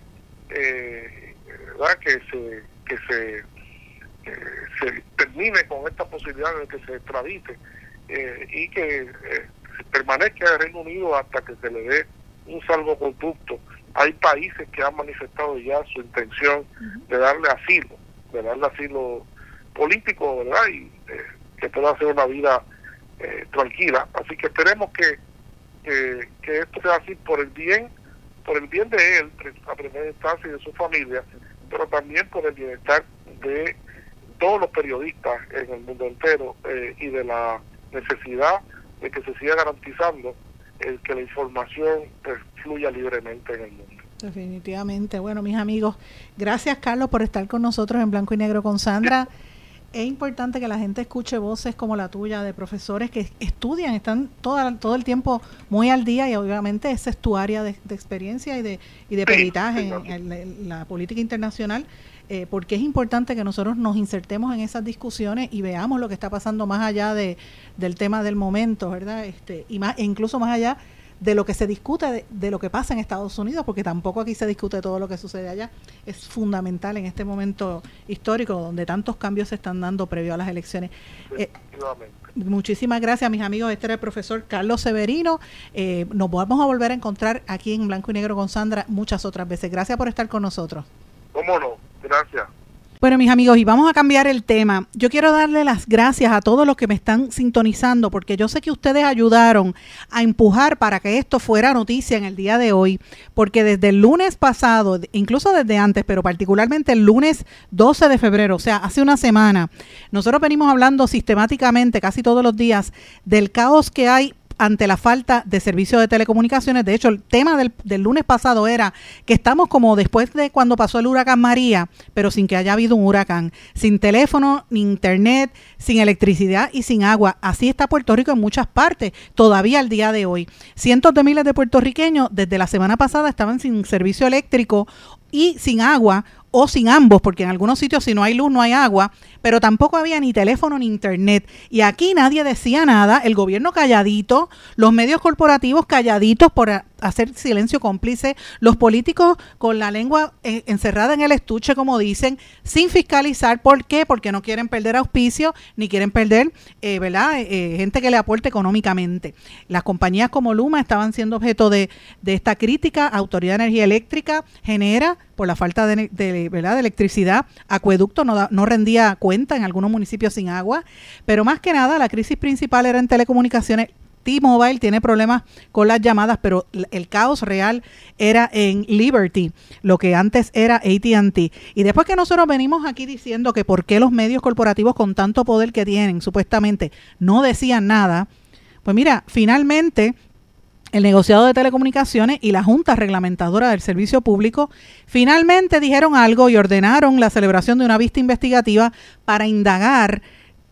eh, ¿verdad? que se que se se termine con esta posibilidad de que se extradite eh, y que eh, permanezca en el Reino Unido hasta que se le dé un salvoconducto. Hay países que han manifestado ya su intención de darle asilo, de darle asilo político, ¿verdad? Y que pueda hacer una vida tranquila. Así que esperemos que, que, que esto sea así por el bien por el bien de él, a primera instancia, y de su familia, pero también por el bienestar de todos los periodistas en el mundo entero eh, y de la necesidad de que se siga garantizando el que la información pues, fluya libremente en el mundo. Definitivamente. Bueno, mis amigos, gracias Carlos por estar con nosotros en Blanco y Negro con Sandra. Es importante que la gente escuche voces como la tuya de profesores que estudian, están todo, todo el tiempo muy al día y obviamente esa es tu área de, experiencia y de, y de peritaje en, la política internacional. Eh, porque es importante que nosotros nos insertemos en esas discusiones y veamos lo que está pasando más allá de, del tema del momento, ¿verdad? Este, y más, e incluso más allá de lo que se discute de, lo que pasa en Estados Unidos, porque tampoco aquí se discute todo lo que sucede allá. Es fundamental en este momento histórico donde tantos cambios se están dando previo a las elecciones. Eh, muchísimas gracias, mis amigos. Este era el profesor Carlos Severino. Eh, nos vamos a volver a encontrar aquí en Blanco y Negro con Sandra muchas otras veces. Gracias por estar con nosotros. ¿Cómo no? Gracias. Bueno, mis amigos, y vamos a cambiar el tema. Yo quiero darle las gracias a todos los que me están sintonizando, porque yo sé que ustedes ayudaron a empujar para que esto fuera noticia en el día de hoy, porque desde el lunes pasado, incluso desde antes, pero particularmente el lunes 12 de febrero, o sea, hace una semana, nosotros venimos hablando sistemáticamente, casi todos los días, del caos que hay ante la falta de servicios de telecomunicaciones. De hecho, el tema del, lunes pasado era que estamos como después de cuando pasó el huracán María, pero sin que haya habido un huracán, sin teléfono, ni internet, sin electricidad y sin agua. Así está Puerto Rico en muchas partes, todavía al día de hoy. Cientos de miles de puertorriqueños desde la semana pasada estaban sin servicio eléctrico y sin agua o sin ambos, porque en algunos sitios si no hay luz no hay agua, pero tampoco había ni teléfono ni internet. Y aquí nadie decía nada, el gobierno calladito, los medios corporativos calladitos por hacer silencio cómplice, los políticos con la lengua eh, encerrada en el estuche, como dicen, sin fiscalizar. ¿Por qué? Porque no quieren perder auspicio ni quieren perder, eh, ¿verdad?, eh, gente que le aporte económicamente. Las compañías como Luma estaban siendo objeto de, de esta crítica. Autoridad de Energía Eléctrica genera por la falta de, ¿verdad? de electricidad, acueducto no, no rendía en algunos municipios sin agua, pero más que nada la crisis principal era en telecomunicaciones. T-Mobile tiene problemas con las llamadas, pero el caos real era en Liberty, lo que antes era ATT. Y después que nosotros venimos aquí diciendo que por qué los medios corporativos con tanto poder que tienen, supuestamente, no decían nada, pues mira, finalmente el negociado de telecomunicaciones y la Junta Reglamentadora del Servicio Público finalmente dijeron algo y ordenaron la celebración de una vista investigativa para indagar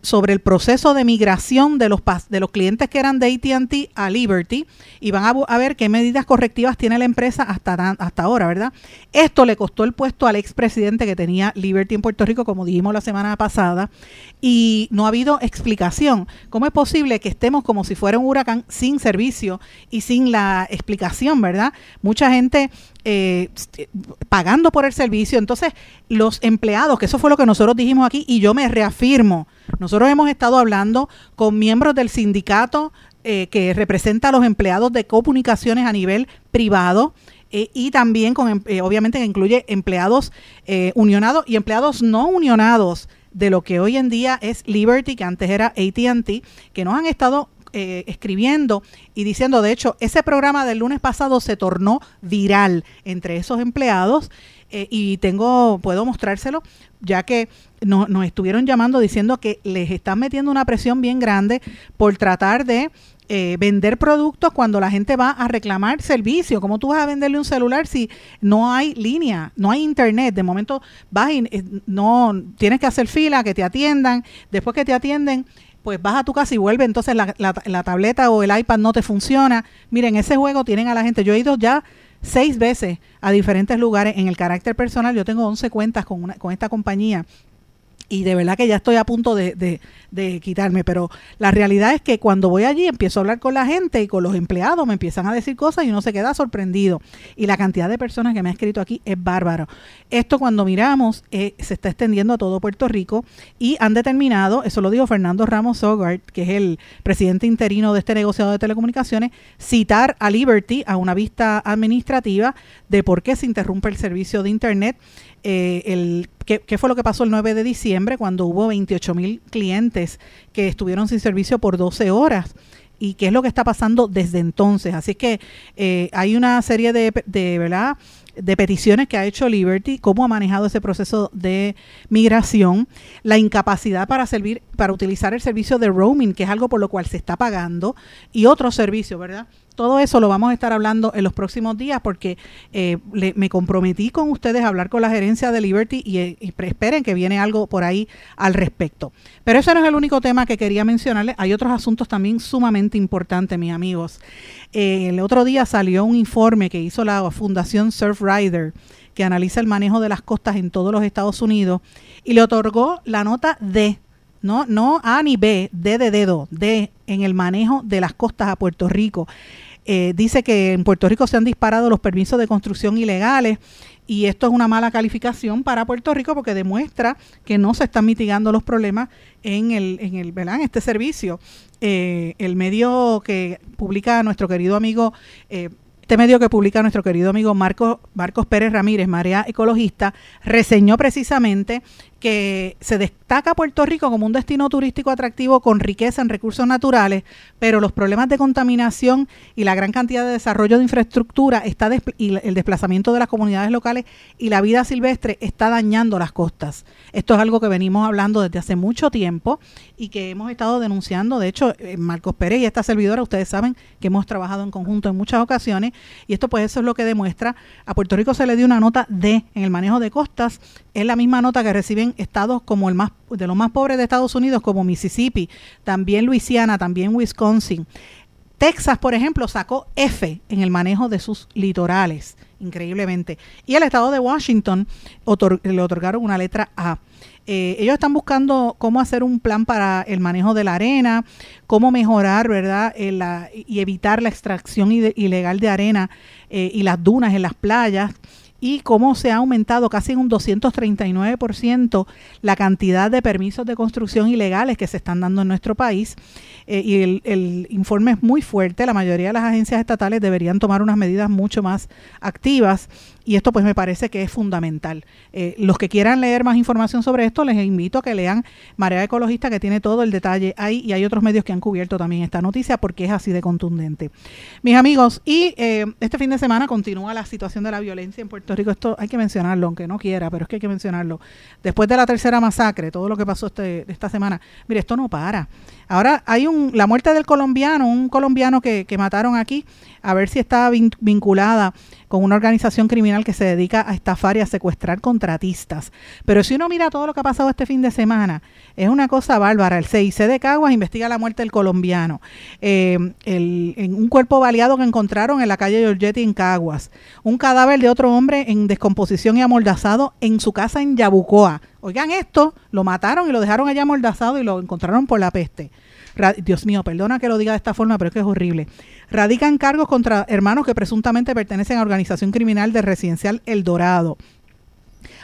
sobre el proceso de migración de los, de los clientes que eran de ATT a Liberty y van a, ver qué medidas correctivas tiene la empresa hasta, hasta ahora, ¿verdad? Esto le costó el puesto al expresidente que tenía Liberty en Puerto Rico, como dijimos la semana pasada, y no ha habido explicación. ¿Cómo es posible que estemos como si fuera un huracán sin servicio y sin la explicación, ¿verdad? Mucha gente eh, pagando por el servicio. Entonces, los empleados, que eso fue lo que nosotros dijimos aquí, y yo me reafirmo, nosotros hemos estado hablando con miembros del sindicato eh, que representa a los empleados de comunicaciones a nivel privado. Eh, y también con, em, obviamente, que incluye empleados unionados y empleados no unionados de lo que hoy en día es Liberty, que antes era ATT, que nos han estado eh, escribiendo y diciendo, de hecho, ese programa del lunes pasado se tornó viral entre esos empleados eh, y tengo, puedo mostrárselo, ya que nos estuvieron llamando diciendo que les están metiendo una presión bien grande por tratar de eh, vender productos cuando la gente va a reclamar servicio. ¿Cómo tú vas a venderle un celular si no hay línea, no hay internet? De momento vas y no tienes que hacer fila, que te atiendan. Después que te atienden, pues vas a tu casa y vuelve, entonces la, la, tableta o el iPad no te funciona. Miren, ese juego tienen a la gente. Yo he ido ya seis veces a diferentes lugares en el carácter personal. Yo tengo 11 cuentas con, una, con esta compañía y de verdad que ya estoy a punto de, de, quitarme, pero la realidad es que cuando voy allí empiezo a hablar con la gente y con los empleados, me empiezan a decir cosas y uno se queda sorprendido. Y la cantidad de personas que me ha escrito aquí es bárbaro. Esto cuando miramos eh, se está extendiendo a todo Puerto Rico y han determinado, eso lo dijo Fernando Ramos Sogart, que es el presidente interino de este negociado de telecomunicaciones, citar a Liberty a una vista administrativa de por qué se interrumpe el servicio de Internet eh, el, ¿qué, ¿qué, fue lo que pasó el 9 de diciembre cuando hubo 28 mil clientes que estuvieron sin servicio por 12 horas? y qué es lo que está pasando desde entonces. Así que eh, hay una serie de, de ¿verdad? de peticiones que ha hecho Liberty, cómo ha manejado ese proceso de migración, la incapacidad para servir, para utilizar el servicio de roaming, que es algo por lo cual se está pagando, y otros servicios, ¿verdad? Todo eso lo vamos a estar hablando en los próximos días porque eh, me comprometí con ustedes a hablar con la gerencia de Liberty y, eh, esperen que viene algo por ahí al respecto. Pero ese no es el único tema que quería mencionarles. Hay otros asuntos también sumamente importantes, mis amigos. Eh, el otro día salió un informe que hizo la Fundación Surfrider que analiza el manejo de las costas en todos los Estados Unidos y le otorgó la nota D no, no A ni B, D de dedo, D en el manejo de las costas a Puerto Rico. Eh, dice que en Puerto Rico se han disparado los permisos de construcción ilegales y esto es una mala calificación para Puerto Rico porque demuestra que no se están mitigando los problemas en el, en el, ¿verdad? este servicio. Eh, el medio que publica nuestro querido amigo eh, este medio que publica nuestro querido amigo Marcos, Marcos Pérez Ramírez, Marea Ecologista, reseñó precisamente que se destaca Puerto Rico como un destino turístico atractivo con riqueza en recursos naturales, pero los problemas de contaminación y la gran cantidad de desarrollo de infraestructura está y el desplazamiento de las comunidades locales y la vida silvestre está dañando las costas. Esto es algo que venimos hablando desde hace mucho tiempo y que hemos estado denunciando. De hecho, eh, Marcos Pérez y esta servidora, ustedes saben que hemos trabajado en conjunto en muchas ocasiones y esto pues eso es lo que demuestra. A Puerto Rico se le dio una nota D en el manejo de costas, es la misma nota que reciben estados como el más de los más pobres de Estados Unidos como Mississippi, también Luisiana, también Wisconsin. Texas, por ejemplo, sacó F en el manejo de sus litorales, increíblemente. Y el estado de Washington le otorgaron una letra A. Eh, ellos están buscando cómo hacer un plan para el manejo de la arena, cómo mejorar, ¿verdad? y evitar la extracción ilegal de arena eh, y las dunas en las playas y cómo se ha aumentado casi en un 239% la cantidad de permisos de construcción ilegales que se están dando en nuestro país. Eh, y el, el, informe es muy fuerte. La mayoría de las agencias estatales deberían tomar unas medidas mucho más activas y esto pues me parece que es fundamental. Eh, los que quieran leer más información sobre esto, les invito a que lean Marea Ecologista, que tiene todo el detalle ahí, y hay otros medios que han cubierto también esta noticia porque es así de contundente. Mis amigos, y eh, este fin de semana continúa la situación de la violencia en Puerto Rico. Esto hay que mencionarlo, aunque no quiera, pero es que hay que mencionarlo. Después de la tercera masacre, todo lo que pasó este, esta semana, mire, esto no para. Ahora hay un, la muerte del colombiano, un colombiano que, que mataron aquí, a ver si está vinculada con una organización criminal que se dedica a estafar y a secuestrar contratistas. Pero si uno mira todo lo que ha pasado este fin de semana, es una cosa bárbara. El CIC de Caguas investiga la muerte del colombiano. Eh, en un cuerpo baleado que encontraron en la calle Giorgetti en Caguas. Un cadáver de otro hombre en descomposición y amordazado en su casa en Yabucoa. Oigan esto, lo mataron y lo dejaron allá amordazado y lo encontraron por la peste. Dios mío, perdona que lo diga de esta forma, pero es que es horrible. Radican cargos contra hermanos que presuntamente pertenecen a organización criminal de residencial El Dorado.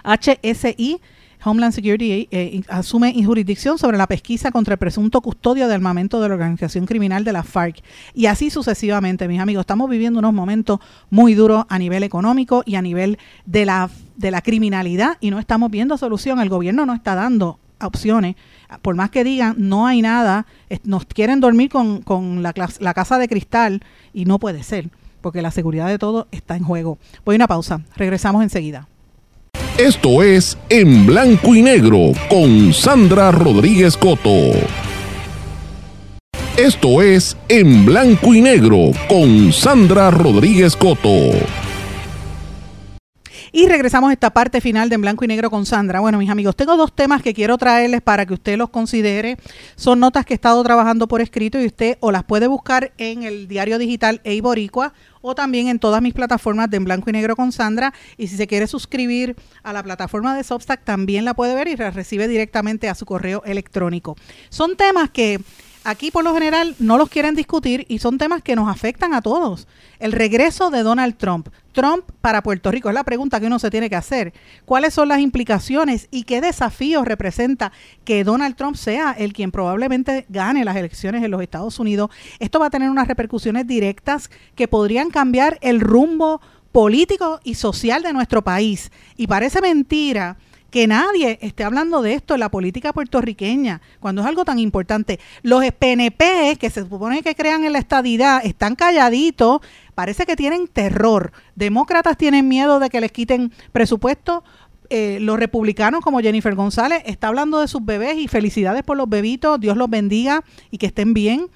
HSI Homeland Security eh, eh, asume jurisdicción sobre la pesquisa contra el presunto custodio de armamento de la organización criminal de la FARC. Y así sucesivamente, mis amigos. Estamos viviendo unos momentos muy duros a nivel económico y a nivel de la, de la criminalidad y no estamos viendo solución. El gobierno no está dando opciones por más que digan, no hay nada, nos quieren dormir con, con la, la casa de cristal y no puede ser, porque la seguridad de todo está en juego. Voy a una pausa, regresamos enseguida. Esto es En Blanco y Negro con Sandra Rodríguez Coto. Esto es En Blanco y Negro con Sandra Rodríguez Coto. Y regresamos a esta parte final de En Blanco y Negro con Sandra. Bueno, mis amigos, tengo dos temas que quiero traerles para que usted los considere. Son notas que he estado trabajando por escrito y usted o las puede buscar en el diario digital Eiboricua o también en todas mis plataformas de En Blanco y Negro con Sandra. Y si se quiere suscribir a la plataforma de Substack, también la puede ver y la recibe directamente a su correo electrónico. Son temas que aquí por lo general no los quieren discutir y son temas que nos afectan a todos. El regreso de Donald Trump. Trump para Puerto Rico es la pregunta que uno se tiene que hacer. ¿Cuáles son las implicaciones y qué desafíos representa que Donald Trump sea el quien probablemente gane las elecciones en los Estados Unidos? Esto va a tener unas repercusiones directas que podrían cambiar el rumbo político y social de nuestro país. Y parece mentira que nadie esté hablando de esto en la política puertorriqueña, cuando es algo tan importante. Los PNP, que se supone que crean en la estadidad, están calladitos, parece que tienen terror. Demócratas tienen miedo de que les quiten presupuesto. Eh, los republicanos como Jennifer González está hablando de sus bebés y felicidades por los bebitos, Dios los bendiga y que estén bien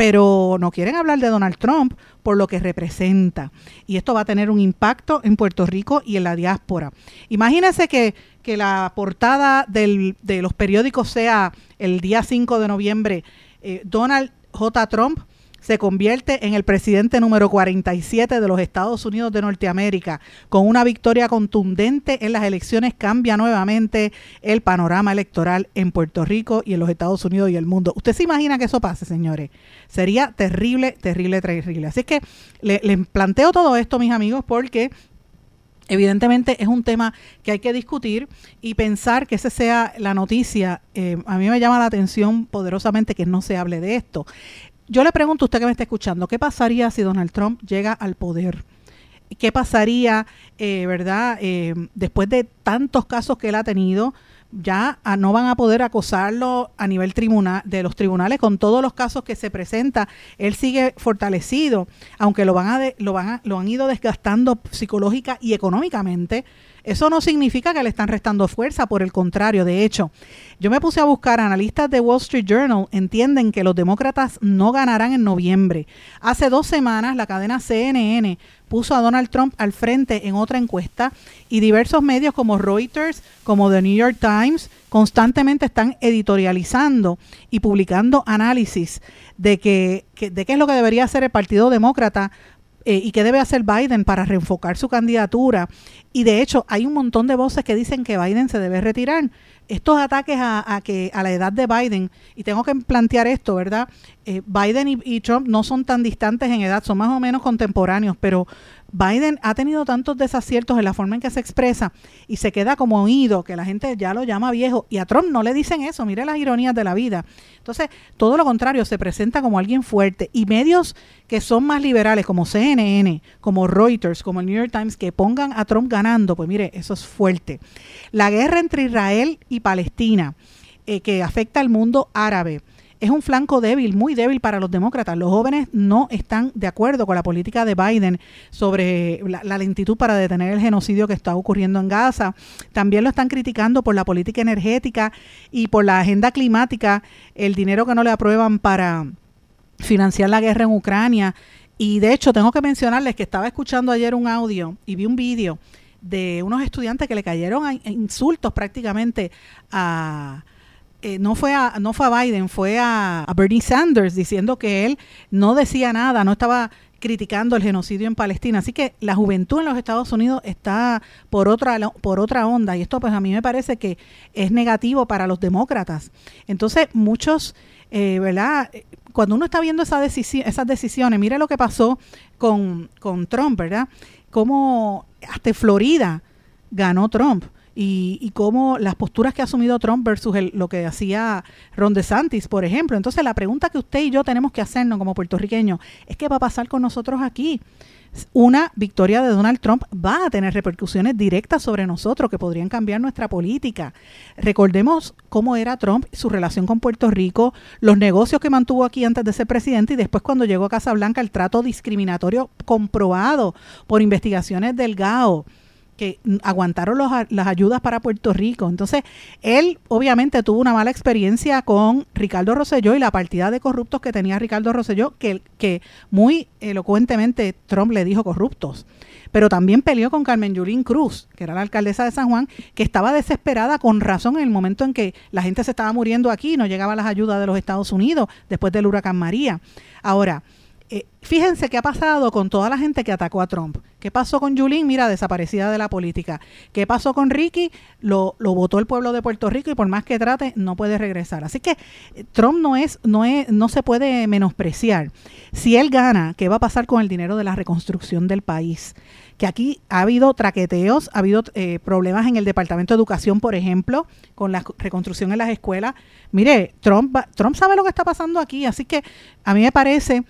pero no quieren hablar de Donald Trump por lo que representa. Y esto va a tener un impacto en Puerto Rico y en la diáspora. Imagínense que, que la portada del, de los periódicos sea el día 5 de noviembre, eh, Donald J. Trump se convierte en el presidente número 47 de los Estados Unidos de Norteamérica. Con una victoria contundente en las elecciones cambia nuevamente el panorama electoral en Puerto Rico y en los Estados Unidos y el mundo. ¿Usted se imagina que eso pase, señores? Sería terrible, terrible, terrible. Así que les le planteo todo esto, mis amigos, porque Evidentemente es un tema que hay que discutir y pensar que esa sea la noticia. Eh, a mí me llama la atención poderosamente que no se hable de esto. Yo le pregunto a usted que me está escuchando, ¿qué pasaría si Donald Trump llega al poder? ¿Qué pasaría, eh, verdad, eh, después de tantos casos que él ha tenido? Ya no van a poder acosarlo a nivel tribunal de los tribunales con todos los casos que se presenta. Él sigue fortalecido aunque lo van a lo van a, lo han ido desgastando psicológica y económicamente eso no significa que le están restando fuerza, por el contrario, de hecho, yo me puse a buscar, analistas de Wall Street Journal entienden que los demócratas no ganarán en noviembre. Hace dos semanas la cadena CNN puso a Donald Trump al frente en otra encuesta y diversos medios como Reuters, como The New York Times, constantemente están editorializando y publicando análisis de, que, de qué es lo que debería hacer el Partido Demócrata eh, y qué debe hacer Biden para reenfocar su candidatura. Y de hecho, hay un montón de voces que dicen que Biden se debe retirar. Estos ataques a, que a la edad de Biden, y tengo que plantear esto, ¿verdad? Eh, Biden y, Trump no son tan distantes en edad, son más o menos contemporáneos, pero Biden ha tenido tantos desaciertos en la forma en que se expresa y se queda como oído, que la gente ya lo llama viejo, y a Trump no le dicen eso, mire las ironías de la vida. Entonces, todo lo contrario, se presenta como alguien fuerte y medios que son más liberales, como CNN, como Reuters, como el New York Times, que pongan a Trump ganando, pues mire, eso es fuerte. La guerra entre Israel y Palestina, eh, que afecta al mundo árabe es un flanco débil, muy débil para los demócratas. Los jóvenes no están de acuerdo con la política de Biden sobre la, lentitud para detener el genocidio que está ocurriendo en Gaza. También lo están criticando por la política energética y por la agenda climática, el dinero que no le aprueban para financiar la guerra en Ucrania. Y de hecho, tengo que mencionarles que estaba escuchando ayer un audio y vi un vídeo de unos estudiantes que le cayeron insultos prácticamente a eh, no, fue a, no fue a Biden, fue a, Bernie Sanders diciendo que él no decía nada, no estaba criticando el genocidio en Palestina. Así que la juventud en los Estados Unidos está por otra, por otra onda y esto pues a mí me parece que es negativo para los demócratas. Entonces muchos, eh, ¿verdad? Cuando uno está viendo esa esas decisiones, mire lo que pasó con, con Trump, ¿verdad? Como hasta Florida ganó Trump y, y cómo las posturas que ha asumido Trump versus lo que hacía Ron DeSantis, por ejemplo. Entonces, la pregunta que usted y yo tenemos que hacernos como puertorriqueños es qué va a pasar con nosotros aquí. Una victoria de Donald Trump va a tener repercusiones directas sobre nosotros que podrían cambiar nuestra política. Recordemos cómo era Trump, su relación con Puerto Rico, los negocios que mantuvo aquí antes de ser presidente y después cuando llegó a Casa Blanca el trato discriminatorio comprobado por investigaciones del GAO que aguantaron las ayudas para Puerto Rico. Entonces, él obviamente tuvo una mala experiencia con Ricardo Rosselló y la partida de corruptos que tenía Ricardo Rosselló, que, que muy elocuentemente Trump le dijo corruptos. Pero también peleó con Carmen Yulín Cruz, que era la alcaldesa de San Juan, que estaba desesperada con razón en el momento en que la gente se estaba muriendo aquí, no llegaban las ayudas de los Estados Unidos después del huracán María. Ahora, eh, fíjense qué ha pasado con toda la gente que atacó a Trump. ¿Qué pasó con Yulín? Mira, desaparecida de la política. ¿Qué pasó con Ricky? Lo, votó el pueblo de Puerto Rico y por más que trate, no puede regresar. Así que eh, Trump no es, no es, no se puede menospreciar. Si él gana, ¿qué va a pasar con el dinero de la reconstrucción del país? que aquí ha habido traqueteos, ha habido eh, problemas en el Departamento de Educación, por ejemplo, con la reconstrucción en las escuelas. Mire, Trump, Trump sabe lo que está pasando aquí, así que a mí me parece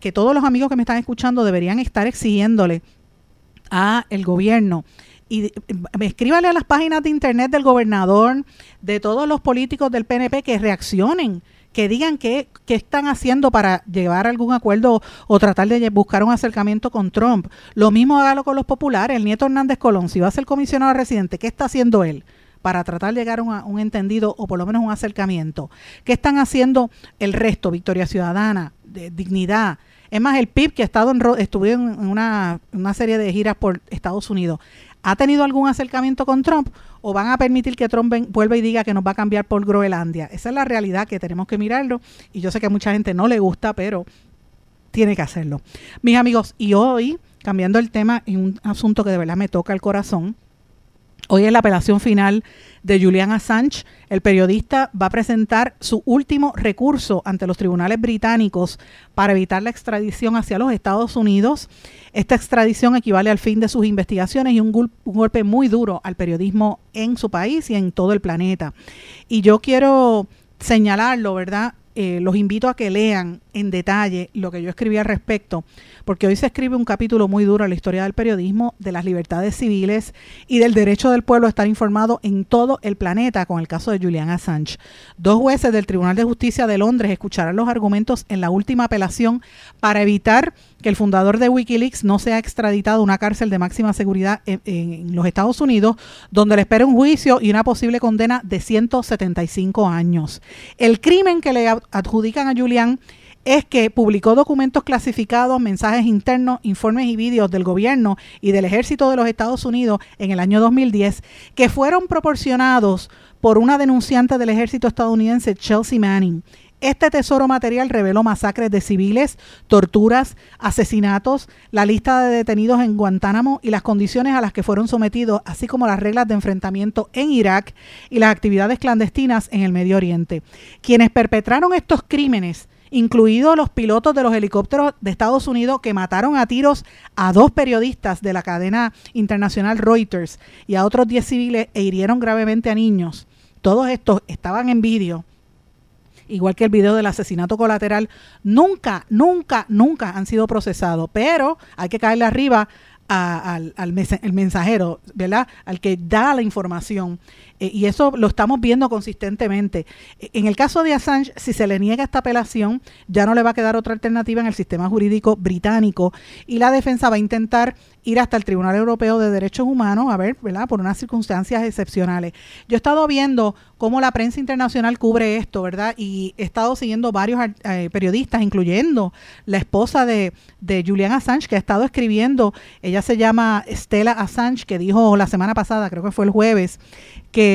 que todos los amigos que me están escuchando deberían estar exigiéndole a el gobierno y me escríbale a las páginas de internet del gobernador, de todos los políticos del PNP que reaccionen que digan qué, qué, están haciendo para llevar algún acuerdo o tratar de buscar un acercamiento con Trump. Lo mismo hágalo con los populares. El nieto Hernández Colón, si va a ser comisionado residente, ¿qué está haciendo él? para tratar de llegar a un, entendido o por lo menos un acercamiento. ¿Qué están haciendo el resto? Victoria Ciudadana, de, Dignidad. Es más, el PIB que ha estado en, estuvo en una, una serie de giras por Estados Unidos. ¿Ha tenido algún acercamiento con Trump o van a permitir que Trump vuelva y diga que nos va a cambiar por Groenlandia? Esa es la realidad que tenemos que mirarlo y yo sé que a mucha gente no le gusta, pero tiene que hacerlo. Mis amigos, y hoy, cambiando el tema en un asunto que de verdad me toca el corazón, Hoy es la apelación final de Julian Assange. El periodista va a presentar su último recurso ante los tribunales británicos para evitar la extradición hacia los Estados Unidos. Esta extradición equivale al fin de sus investigaciones y un, un golpe muy duro al periodismo en su país y en todo el planeta. Y yo quiero señalarlo, ¿verdad? Eh, los invito a que lean en detalle lo que yo escribí al respecto, porque hoy se escribe un capítulo muy duro en la historia del periodismo, de las libertades civiles y del derecho del pueblo a estar informado en todo el planeta con el caso de Julian Assange. Dos jueces del Tribunal de Justicia de Londres escucharán los argumentos en la última apelación para evitar que el fundador de Wikileaks no sea extraditado a una cárcel de máxima seguridad en, los Estados Unidos, donde le espera un juicio y una posible condena de 175 años. El crimen que le adjudican a Julian es que publicó documentos clasificados, mensajes internos, informes y vídeos del gobierno y del ejército de los Estados Unidos en el año 2010 que fueron proporcionados por una denunciante del ejército estadounidense, Chelsea Manning. Este tesoro material reveló masacres de civiles, torturas, asesinatos, la lista de detenidos en Guantánamo y las condiciones a las que fueron sometidos, así como las reglas de enfrentamiento en Irak y las actividades clandestinas en el Medio Oriente. Quienes perpetraron estos crímenes incluidos los pilotos de los helicópteros de Estados Unidos que mataron a tiros a dos periodistas de la cadena internacional Reuters y a otros 10 civiles e hirieron gravemente a niños. Todos estos estaban en vídeo igual que el video del asesinato colateral, nunca, nunca, nunca han sido procesados, pero hay que caerle arriba al, al el mensajero, ¿verdad? Al que da la información. Eh, y eso lo estamos viendo consistentemente. E, en el caso de Assange, si se le niega esta apelación, ya no le va a quedar otra alternativa en el sistema jurídico británico y la defensa va a intentar ir hasta el Tribunal Europeo de Derechos Humanos, a ver, ¿verdad? Por unas circunstancias excepcionales. Yo he estado viendo cómo la prensa internacional cubre esto, ¿verdad? Y he estado siguiendo varios eh, periodistas, incluyendo la esposa de, de Julian Assange, que ha estado escribiendo, ella se llama Stella Assange, que dijo la semana pasada, creo que fue el jueves, que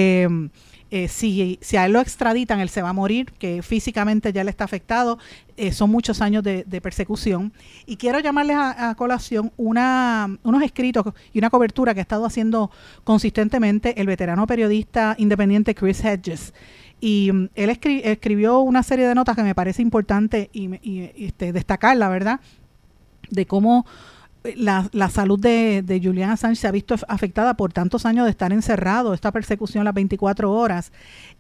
eh, si, si a él lo extraditan, él se va a morir, que físicamente ya le está afectado, eh, son muchos años de, persecución. Y quiero llamarles a, colación unos escritos y una cobertura que ha estado haciendo consistentemente el veterano periodista independiente Chris Hedges. Y mm, él escribió una serie de notas que me parece importante y, y este, destacar, la verdad, de cómo la, la salud de, de, Julian Assange se ha visto afectada por tantos años de estar encerrado, esta persecución las 24 horas.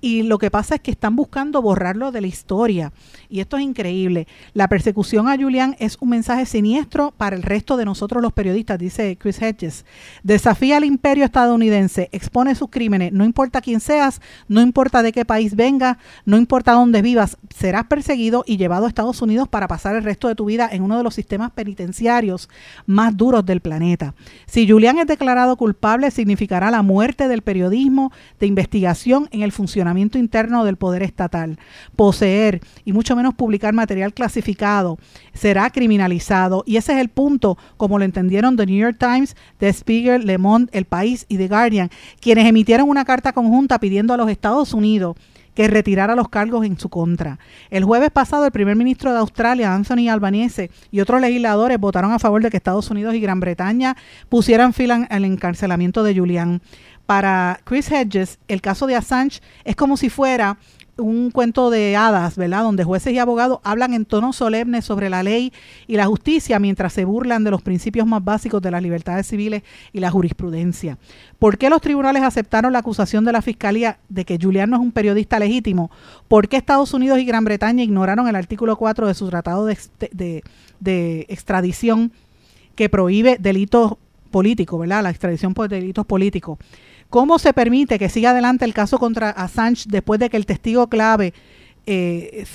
Y lo que pasa es que están buscando borrarlo de la historia. Y esto es increíble. La persecución a Julian es un mensaje siniestro para el resto de nosotros los periodistas, dice Chris Hedges. Desafía al imperio estadounidense, expone sus crímenes, no importa quién seas, no importa de qué país venga, no importa dónde vivas, serás perseguido y llevado a Estados Unidos para pasar el resto de tu vida en uno de los sistemas penitenciarios más duros del planeta. Si Julián es declarado culpable, significará la muerte del periodismo de investigación en el funcionamiento interno del poder estatal. Poseer y mucho menos publicar material clasificado será criminalizado y ese es el punto, como lo entendieron The New York Times, The Spiegel, Le Monde, El País y The Guardian, quienes emitieron una carta conjunta pidiendo a los Estados Unidos que retirara los cargos en su contra. El jueves pasado, el primer ministro de Australia, Anthony Albanese, y otros legisladores votaron a favor de que Estados Unidos y Gran Bretaña pusieran fila al encarcelamiento de Julian. Para Chris Hedges, el caso de Assange es como si fuera un cuento de hadas, ¿verdad? Donde jueces y abogados hablan en tono solemne sobre la ley y la justicia mientras se burlan de los principios más básicos de las libertades civiles y la jurisprudencia. ¿Por qué los tribunales aceptaron la acusación de la Fiscalía de que Julián no es un periodista legítimo? ¿Por qué Estados Unidos y Gran Bretaña ignoraron el artículo 4 de su tratado de, de extradición que prohíbe delitos político, ¿verdad? La extradición por delitos políticos. ¿Cómo se permite que siga adelante el caso contra Assange después de que el testigo clave, eh,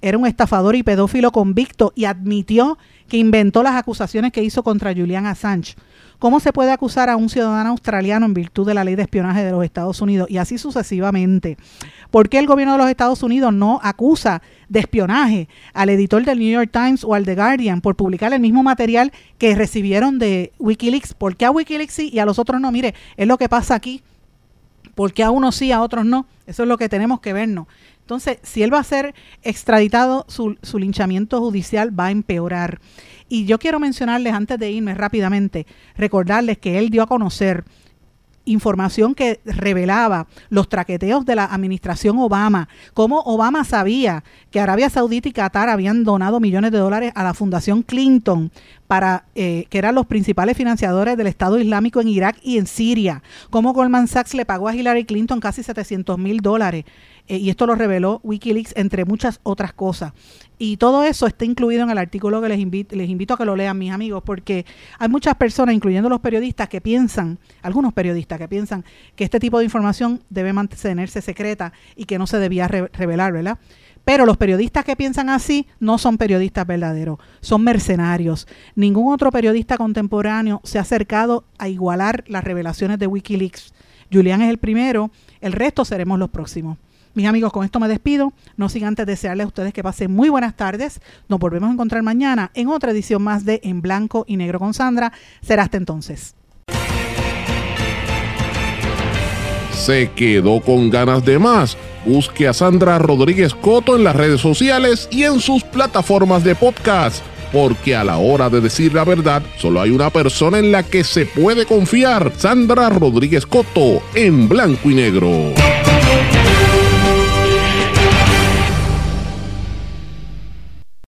era un estafador y pedófilo convicto y admitió que inventó las acusaciones que hizo contra Julian Assange? ¿Cómo se puede acusar a un ciudadano australiano en virtud de la ley de espionaje de los Estados Unidos? Y así sucesivamente. ¿Por qué el gobierno de los Estados Unidos no acusa de espionaje al editor del New York Times o al The Guardian por publicar el mismo material que recibieron de Wikileaks? ¿Por qué a Wikileaks sí y a los otros no? Mire, es lo que pasa aquí. ¿Por qué a unos sí, a otros no? Eso es lo que tenemos que vernos. Entonces, si él va a ser extraditado, su, su linchamiento judicial va a empeorar. Y yo quiero mencionarles antes de irme rápidamente, recordarles que él dio a conocer información que revelaba los traqueteos de la administración Obama, cómo Obama sabía que Arabia Saudita y Qatar habían donado millones de dólares a la Fundación Clinton para eh, que eran los principales financiadores del Estado Islámico en Irak y en Siria, cómo Goldman Sachs le pagó a Hillary Clinton casi 700 mil dólares eh, y esto lo reveló Wikileaks, entre muchas otras cosas. Y todo eso está incluido en el artículo que les invito, les invito a que lo lean, mis amigos, porque hay muchas personas, incluyendo los periodistas, que piensan, algunos periodistas que piensan que este tipo de información debe mantenerse secreta y que no se debía revelar, ¿verdad? Pero los periodistas que piensan así no son periodistas verdaderos, son mercenarios. Ningún otro periodista contemporáneo se ha acercado a igualar las revelaciones de Wikileaks. Julián es el primero, el resto seremos los próximos. Mis amigos, con esto me despido. No sin antes desearles a ustedes que pasen muy buenas tardes. Nos volvemos a encontrar mañana en otra edición más de En Blanco y Negro con Sandra. Será hasta entonces. ¿Se quedó con ganas de más? Busque a Sandra Rodríguez Coto en las redes sociales y en sus plataformas de podcast, porque a la hora de decir la verdad, solo hay una persona en la que se puede confiar, Sandra Rodríguez Coto, en blanco y negro.